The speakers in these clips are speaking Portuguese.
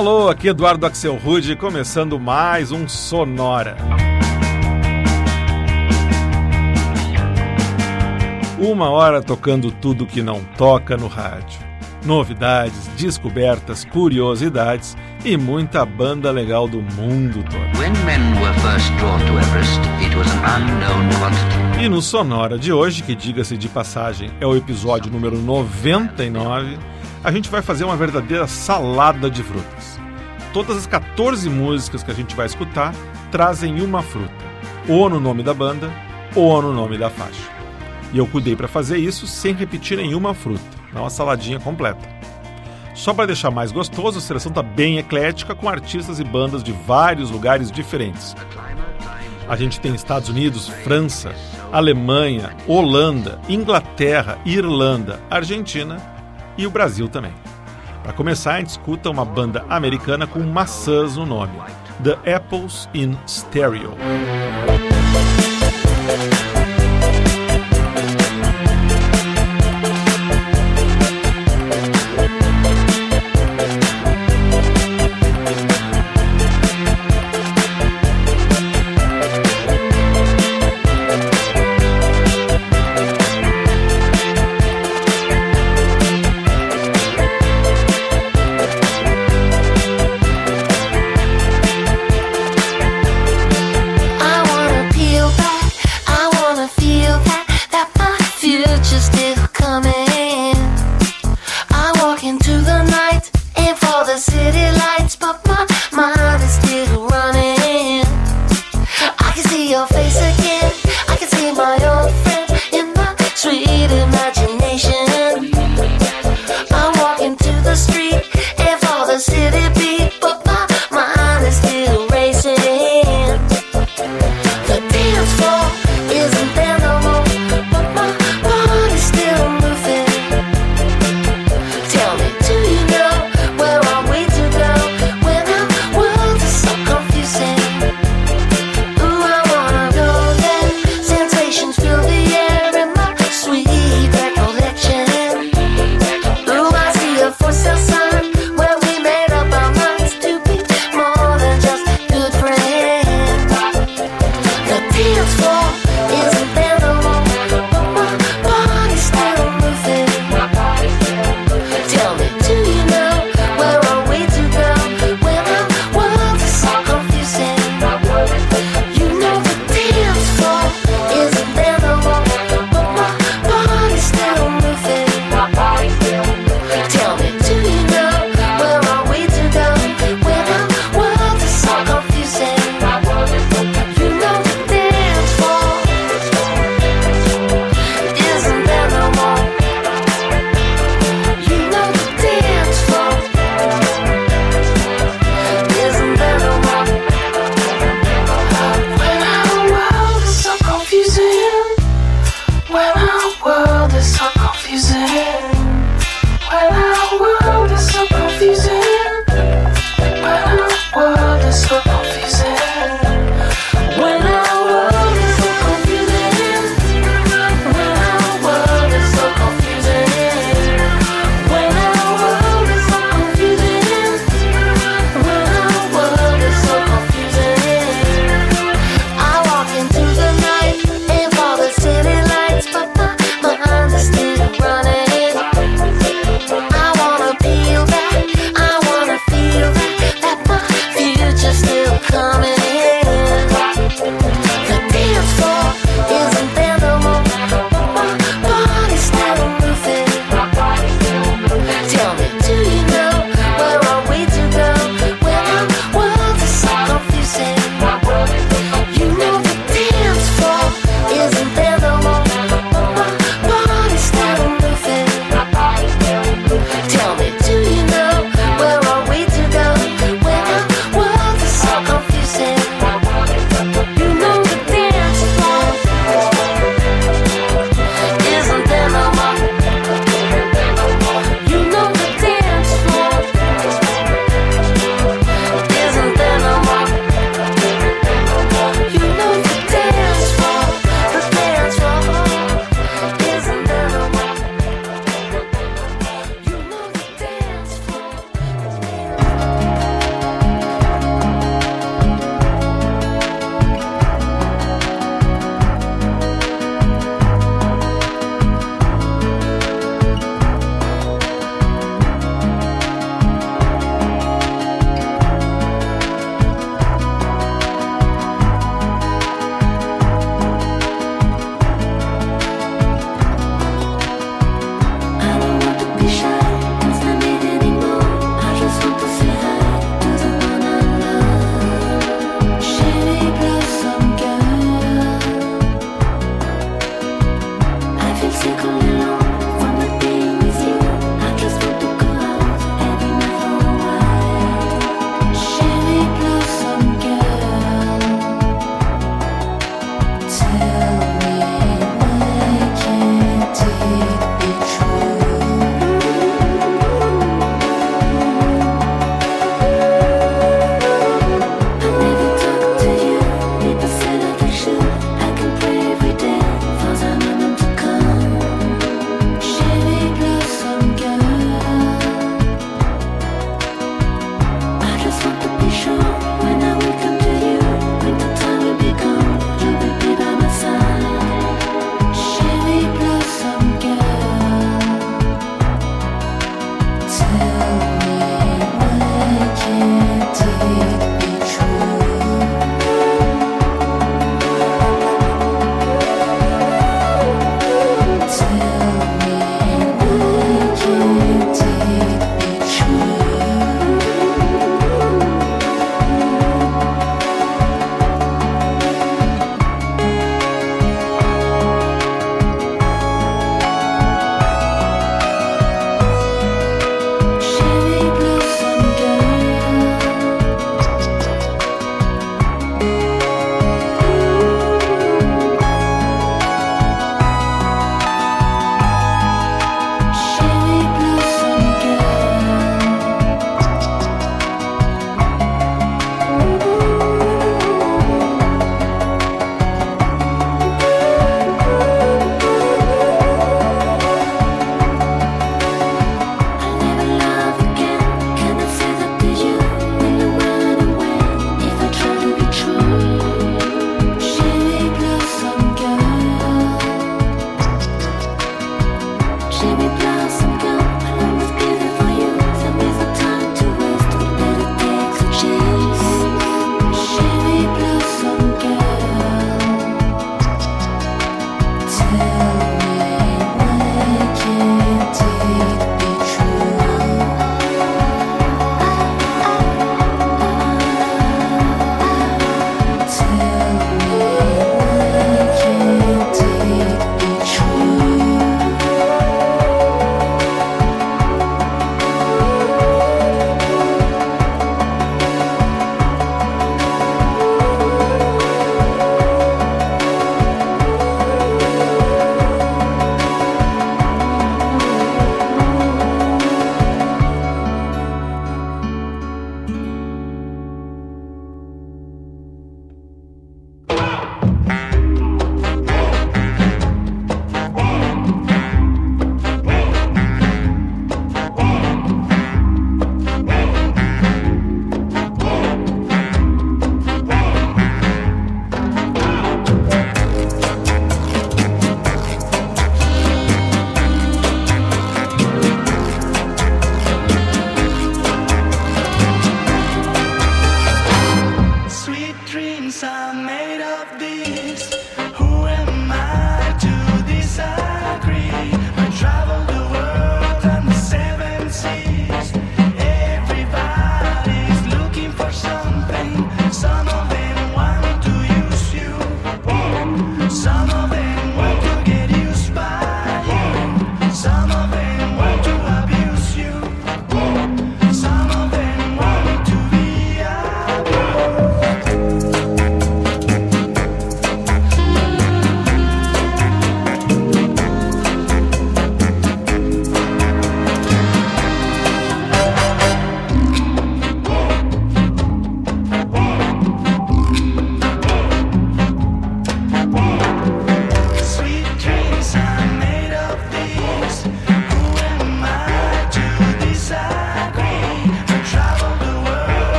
Alô, aqui Eduardo Axel Rude, começando mais um Sonora. Uma hora tocando tudo que não toca no rádio. Novidades, descobertas, curiosidades e muita banda legal do mundo todo. Everest, e no Sonora de hoje, que diga-se de passagem, é o episódio número 99, a gente vai fazer uma verdadeira salada de frutas. Todas as 14 músicas que a gente vai escutar trazem uma fruta, ou no nome da banda, ou no nome da faixa. E eu cuidei para fazer isso sem repetir nenhuma fruta, não uma saladinha completa. Só para deixar mais gostoso, a seleção está bem eclética com artistas e bandas de vários lugares diferentes. A gente tem Estados Unidos, França, Alemanha, Holanda, Inglaterra, Irlanda, Argentina e o Brasil também. Para começar, a gente escuta uma banda americana com maçãs no nome, The Apples in Stereo.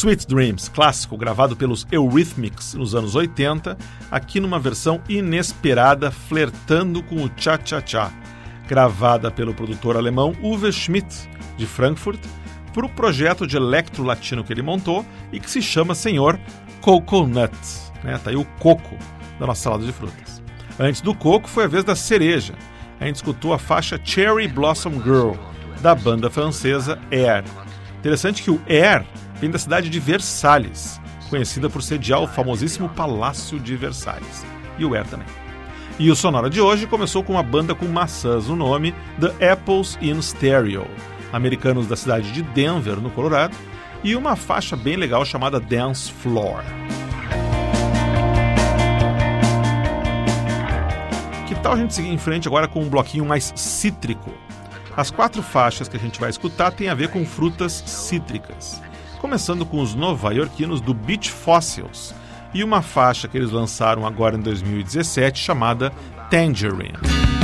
Sweet Dreams, clássico gravado pelos Eurythmics nos anos 80, aqui numa versão inesperada, flertando com o cha-cha-cha, gravada pelo produtor alemão Uwe Schmidt, de Frankfurt, para o projeto de electro latino que ele montou e que se chama Senhor Coconut. Né? Tá aí o coco da nossa salada de frutas. Antes do coco foi a vez da cereja. A gente escutou a faixa Cherry Blossom Girl, da banda francesa Air. Interessante que o Air vem da cidade de Versalhes, conhecida por sediar o famosíssimo Palácio de Versalhes. E o Air também. E o Sonora de hoje começou com uma banda com maçãs no nome, The Apples in Stereo, americanos da cidade de Denver, no Colorado, e uma faixa bem legal chamada Dance Floor. Que tal a gente seguir em frente agora com um bloquinho mais cítrico? As quatro faixas que a gente vai escutar têm a ver com frutas cítricas começando com os nova-iorquinos do Beach Fossils e uma faixa que eles lançaram agora em 2017 chamada Tangerine.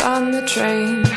On the train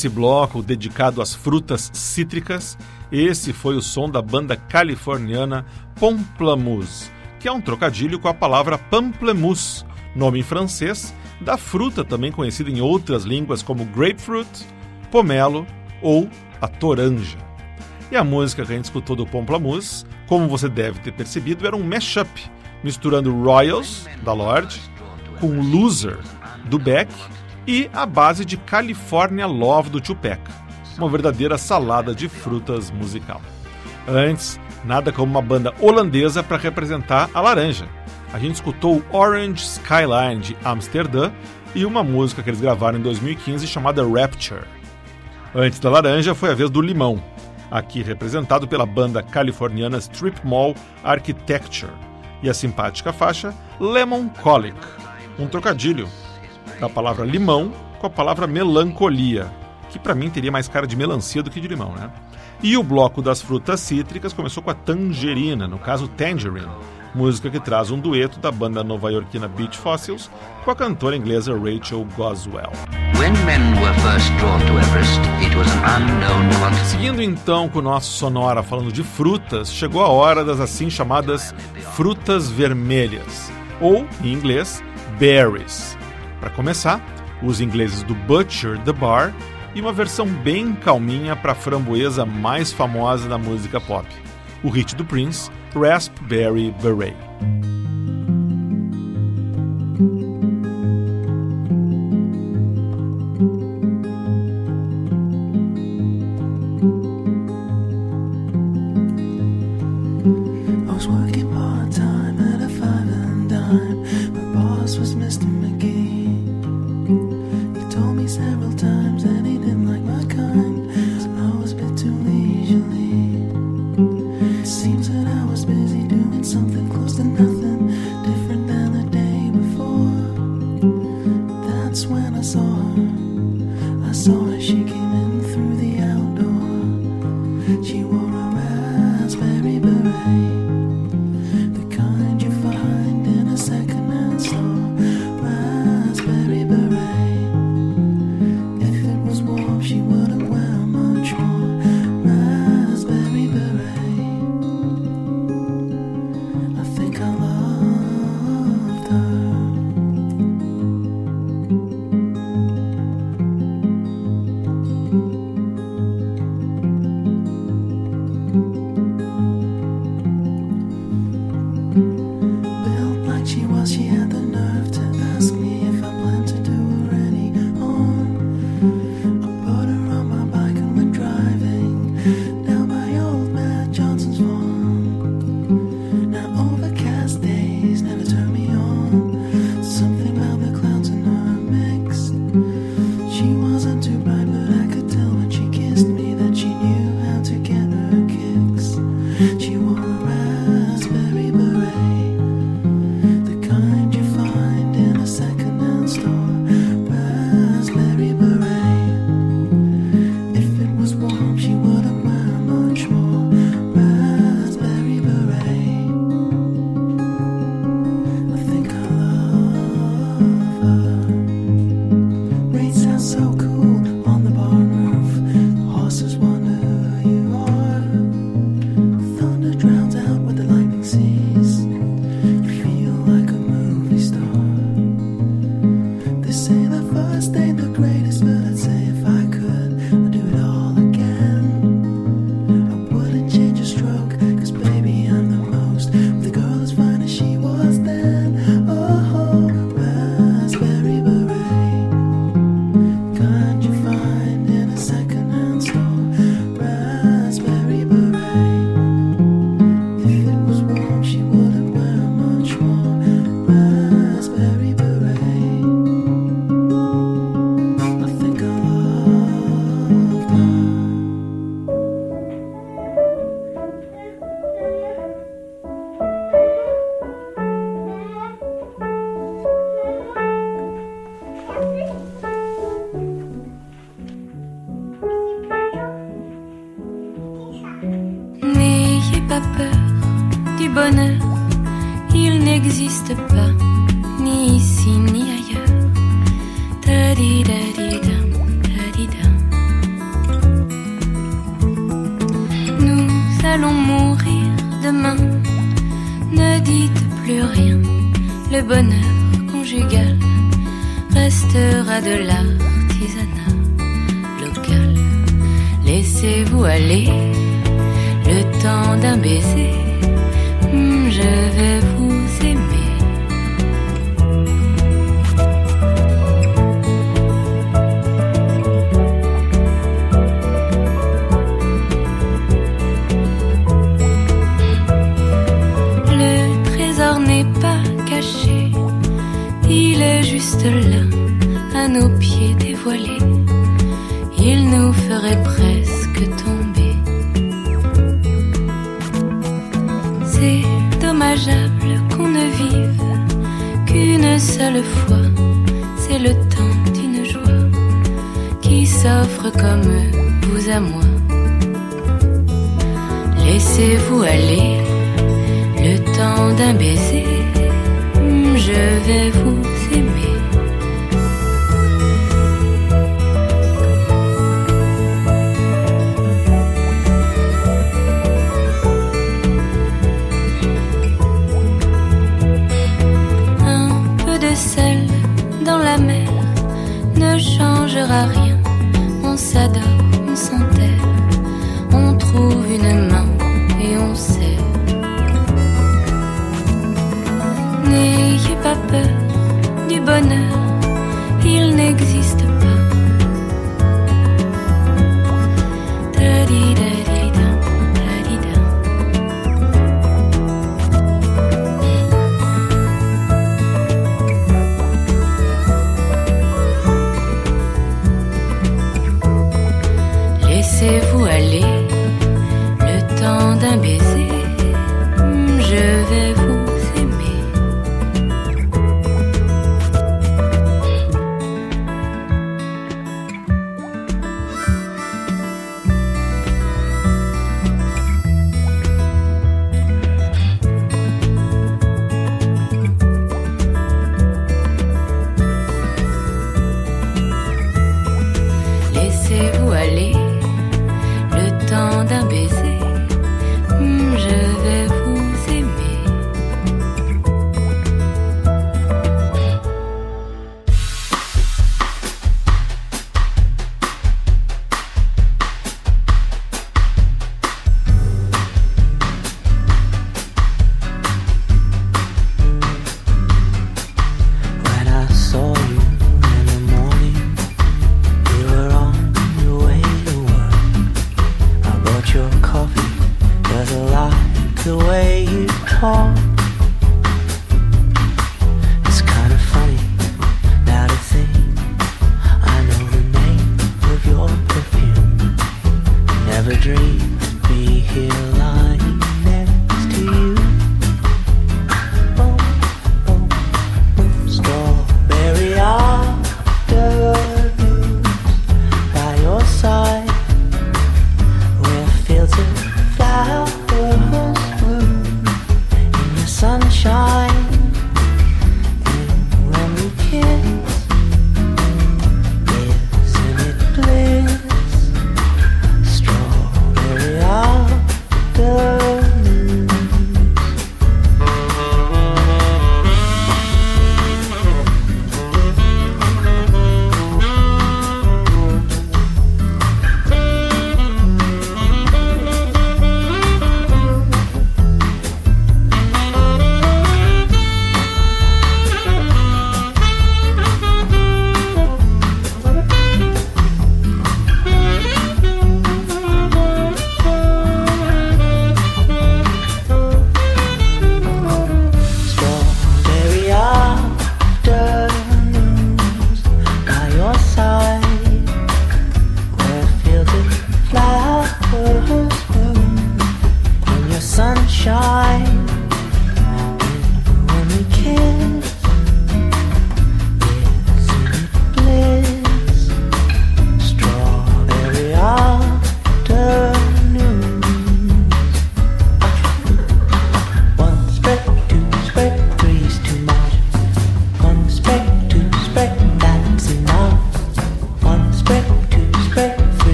Terminando esse bloco dedicado às frutas cítricas, esse foi o som da banda californiana Pomplamoose, que é um trocadilho com a palavra pamplemousse, nome em francês da fruta também conhecida em outras línguas como grapefruit, pomelo ou a toranja. E a música que a gente escutou do Pomplamoose, como você deve ter percebido, era um mashup, misturando Royals, da Lorde, com Loser, do Beck, e a base de California Love, do Tupac. Uma verdadeira salada de frutas musical. Antes, nada como uma banda holandesa para representar a laranja. A gente escutou Orange Skyline de Amsterdã e uma música que eles gravaram em 2015 chamada Rapture. Antes da laranja foi a vez do limão, aqui representado pela banda californiana Strip Mall Architecture, e a simpática faixa Lemon Colic, um trocadilho da palavra limão com a palavra melancolia, que para mim teria mais cara de melancia do que de limão, né? E o bloco das frutas cítricas começou com a tangerina, no caso Tangerine, música que traz um dueto da banda nova-iorquina Beach Fossils com a cantora inglesa Rachel Goswell. Everest, unknown. Seguindo então com o nosso sonora falando de frutas, chegou a hora das assim chamadas frutas vermelhas, ou em inglês, berries. Para começar, os ingleses do Butcher the Bar e uma versão bem calminha para a framboesa mais famosa da música pop, o hit do Prince, Raspberry Beret. qui s'offre comme vous à moi. Laissez-vous aller le temps d'un baiser, je vais vous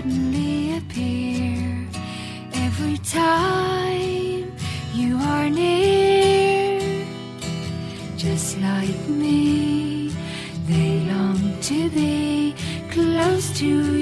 suddenly appear every time you are near. Just like me, they long to be close to you.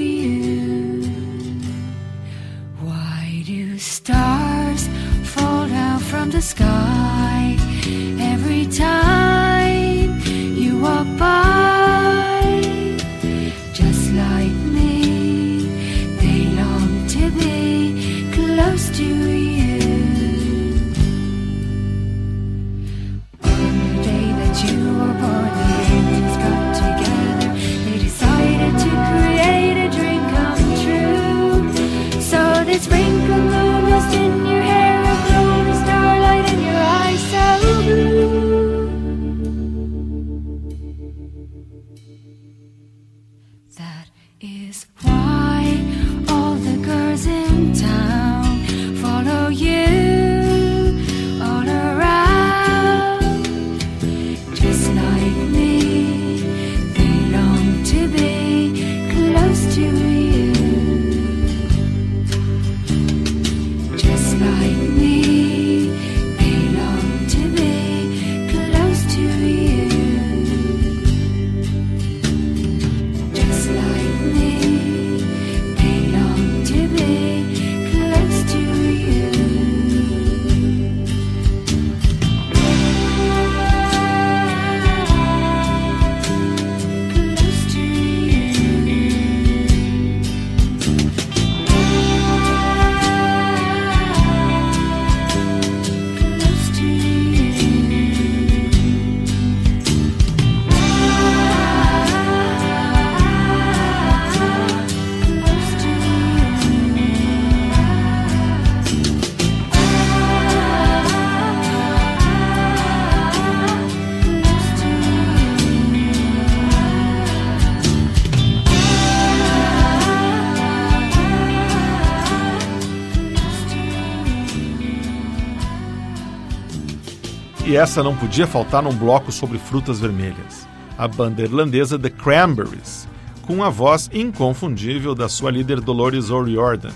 Essa não podia faltar num bloco sobre frutas vermelhas. A banda irlandesa The Cranberries, com a voz inconfundível da sua líder Dolores O'Riordan.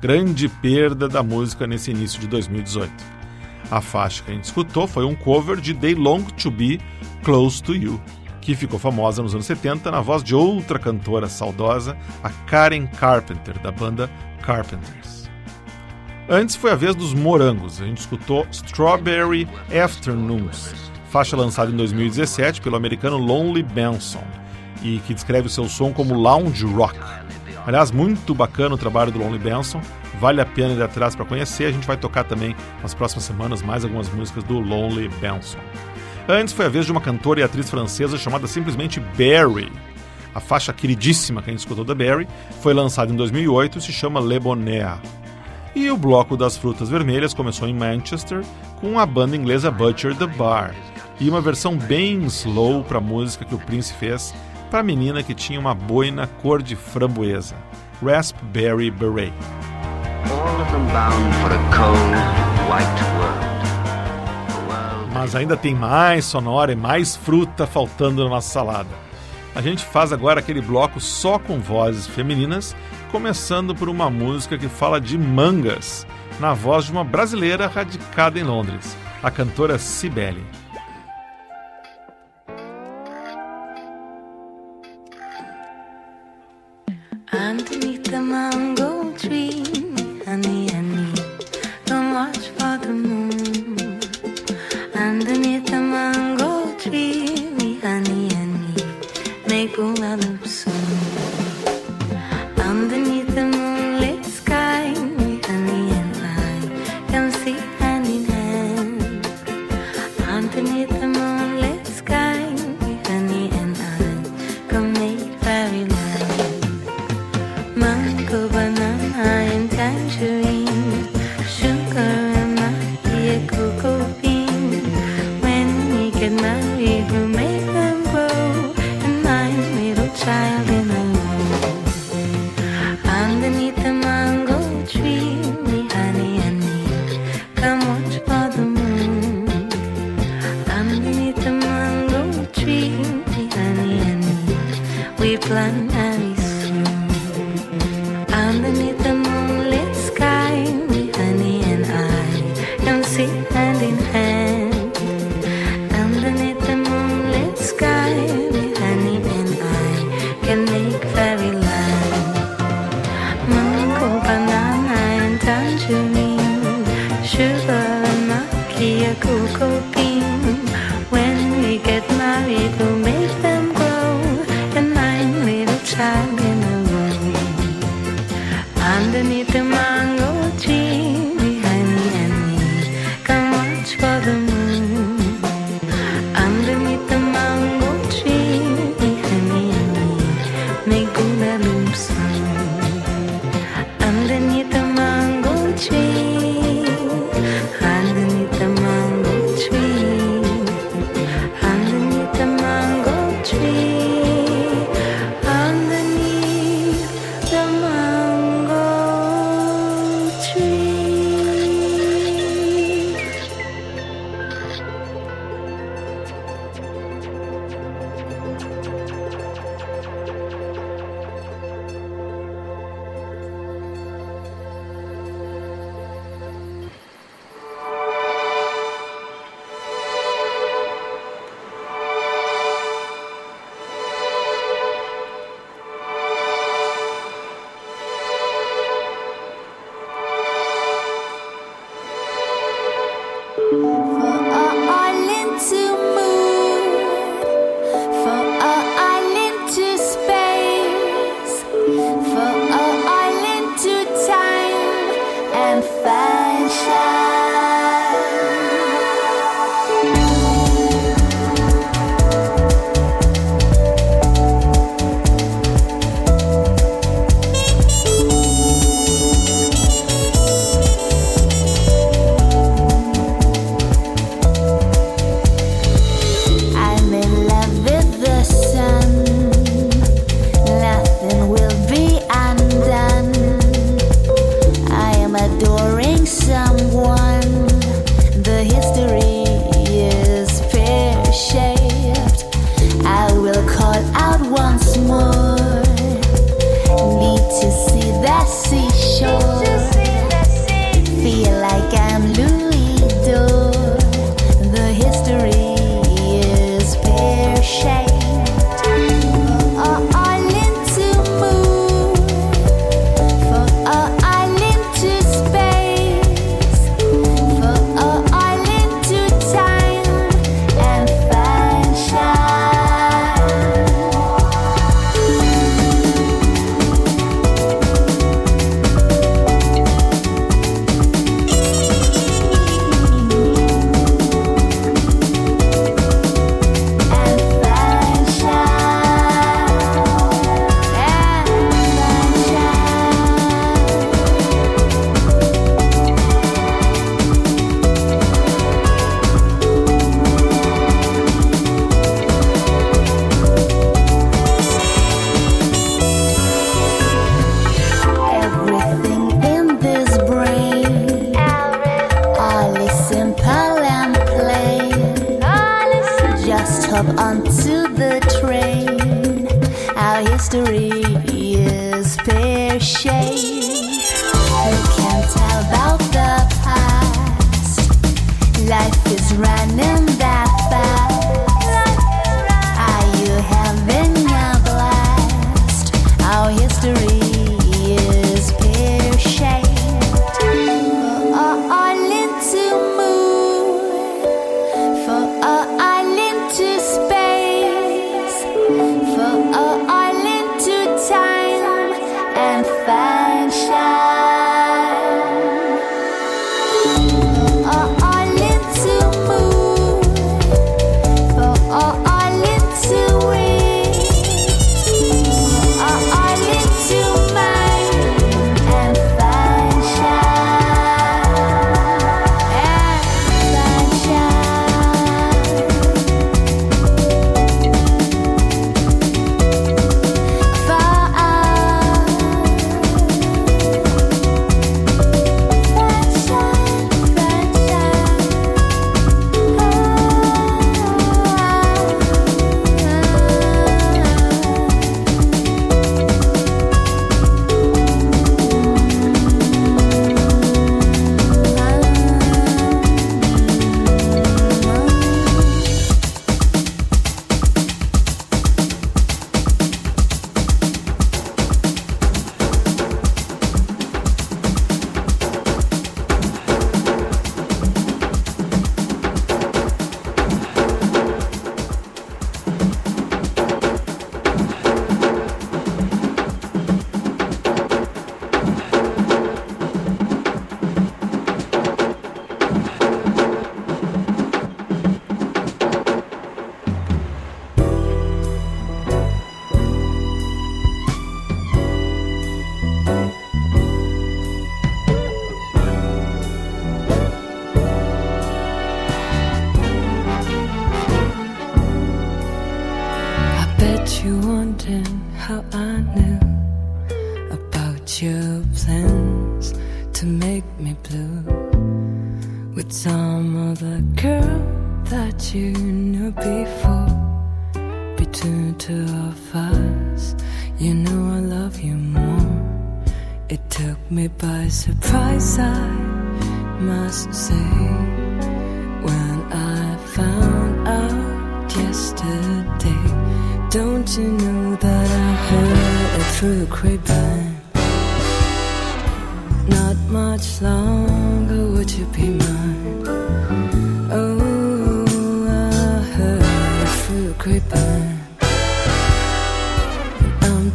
Grande perda da música nesse início de 2018. A faixa que a gente escutou foi um cover de They Long to Be Close to You, que ficou famosa nos anos 70 na voz de outra cantora saudosa, a Karen Carpenter, da banda Carpenters. Antes foi a vez dos Morangos, a gente escutou Strawberry Afternoons, faixa lançada em 2017 pelo americano Lonely Benson, e que descreve o seu som como lounge rock. Aliás, muito bacana o trabalho do Lonely Benson, vale a pena ir atrás para conhecer. A gente vai tocar também nas próximas semanas mais algumas músicas do Lonely Benson. Antes foi a vez de uma cantora e atriz francesa chamada simplesmente Barry. A faixa queridíssima que a gente escutou da Barry foi lançada em 2008 e se chama Le Bonheur. E o bloco das frutas vermelhas começou em Manchester com a banda inglesa Butcher the Bar e uma versão bem slow para a música que o Prince fez para a menina que tinha uma boina cor de framboesa, Raspberry Beret. Mas ainda tem mais sonora e mais fruta faltando na nossa salada. A gente faz agora aquele bloco só com vozes femininas, começando por uma música que fala de mangas, na voz de uma brasileira radicada em Londres, a cantora Cibele. Underneath the mango tree, honey, honey, don't watch for the moon. Underneath the mango tree, honey me make a love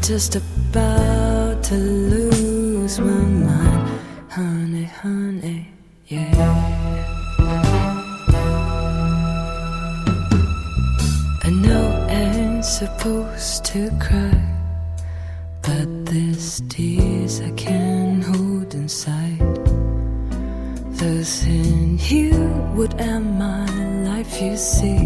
Just about to lose my mind, honey, honey, yeah. I know I ain't supposed to cry, but there's tears I can't hold inside. Losing you would end my life, you see.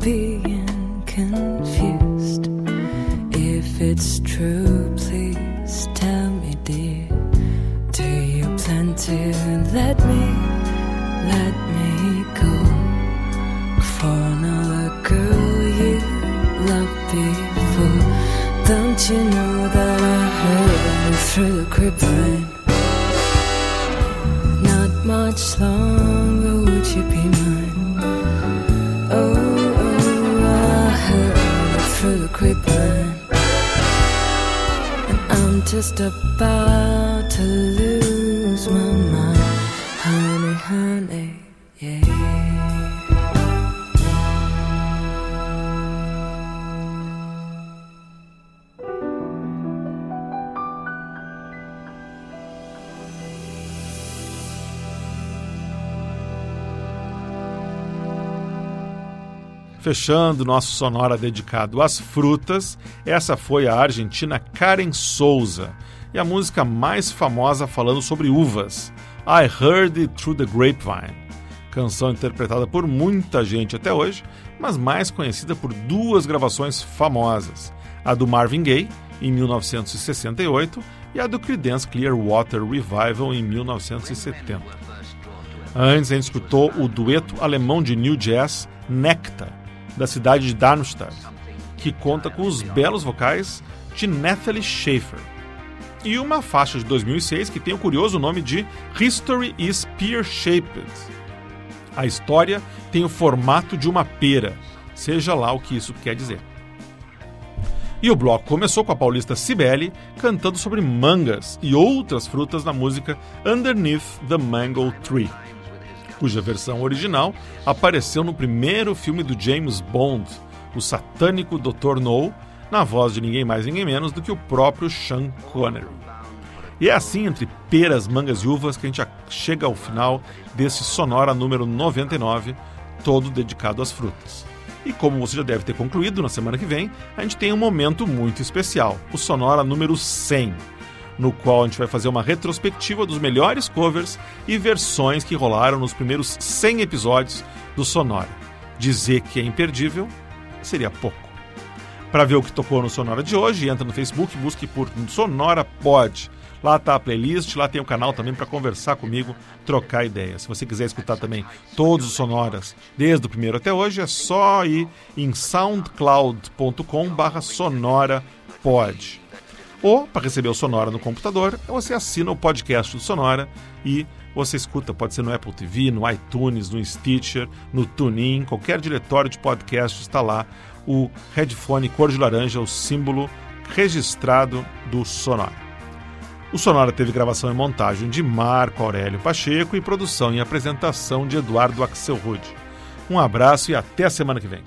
being confused. If it's true, please tell me, dear. Do you plan to let me, let me go? For another girl you loved before. Don't you know that I heard it through the grapevine? Not much longer. Just about to lose Fechando nosso sonora dedicado às frutas, essa foi a argentina Karen Souza e a música mais famosa falando sobre uvas, I Heard It Through the Grapevine. Canção interpretada por muita gente até hoje, mas mais conhecida por duas gravações famosas: a do Marvin Gaye, em 1968, e a do Creedence Clearwater Revival, em 1970. Antes, a gente escutou o dueto alemão de New Jazz Nectar, da cidade de Darmstadt, que conta com os belos vocais de Natalie Schaefer. E uma faixa de 2006 que tem o curioso nome de History is Pear-Shaped. A história tem o formato de uma pera, seja lá o que isso quer dizer. E o bloco começou com a paulista Cibele cantando sobre mangas e outras frutas na música Underneath the Mango Tree cuja versão original apareceu no primeiro filme do James Bond, o satânico Dr. No, na voz de ninguém mais ninguém menos do que o próprio Sean Connery. E é assim, entre peras, mangas e uvas, que a gente chega ao final desse Sonora número 99, todo dedicado às frutas. E como você já deve ter concluído, na semana que vem, a gente tem um momento muito especial, o Sonora número 100 no qual a gente vai fazer uma retrospectiva dos melhores covers e versões que rolaram nos primeiros 100 episódios do Sonora. Dizer que é imperdível seria pouco. Para ver o que tocou no Sonora de hoje, entra no Facebook, busque por Sonora Pod. Lá está a playlist, lá tem o canal também para conversar comigo, trocar ideias. Se você quiser escutar também todos os sonoras, desde o primeiro até hoje, é só ir em soundcloud.com/sonora-pod. Ou, para receber o Sonora no computador, você assina o podcast do Sonora e você escuta, pode ser no Apple TV, no iTunes, no Stitcher, no TuneIn, qualquer diretório de podcast está lá o headphone cor de laranja, o símbolo registrado do Sonora. O Sonora teve gravação e montagem de Marco Aurélio Pacheco e produção e apresentação de Eduardo Axelrod. Um abraço e até a semana que vem.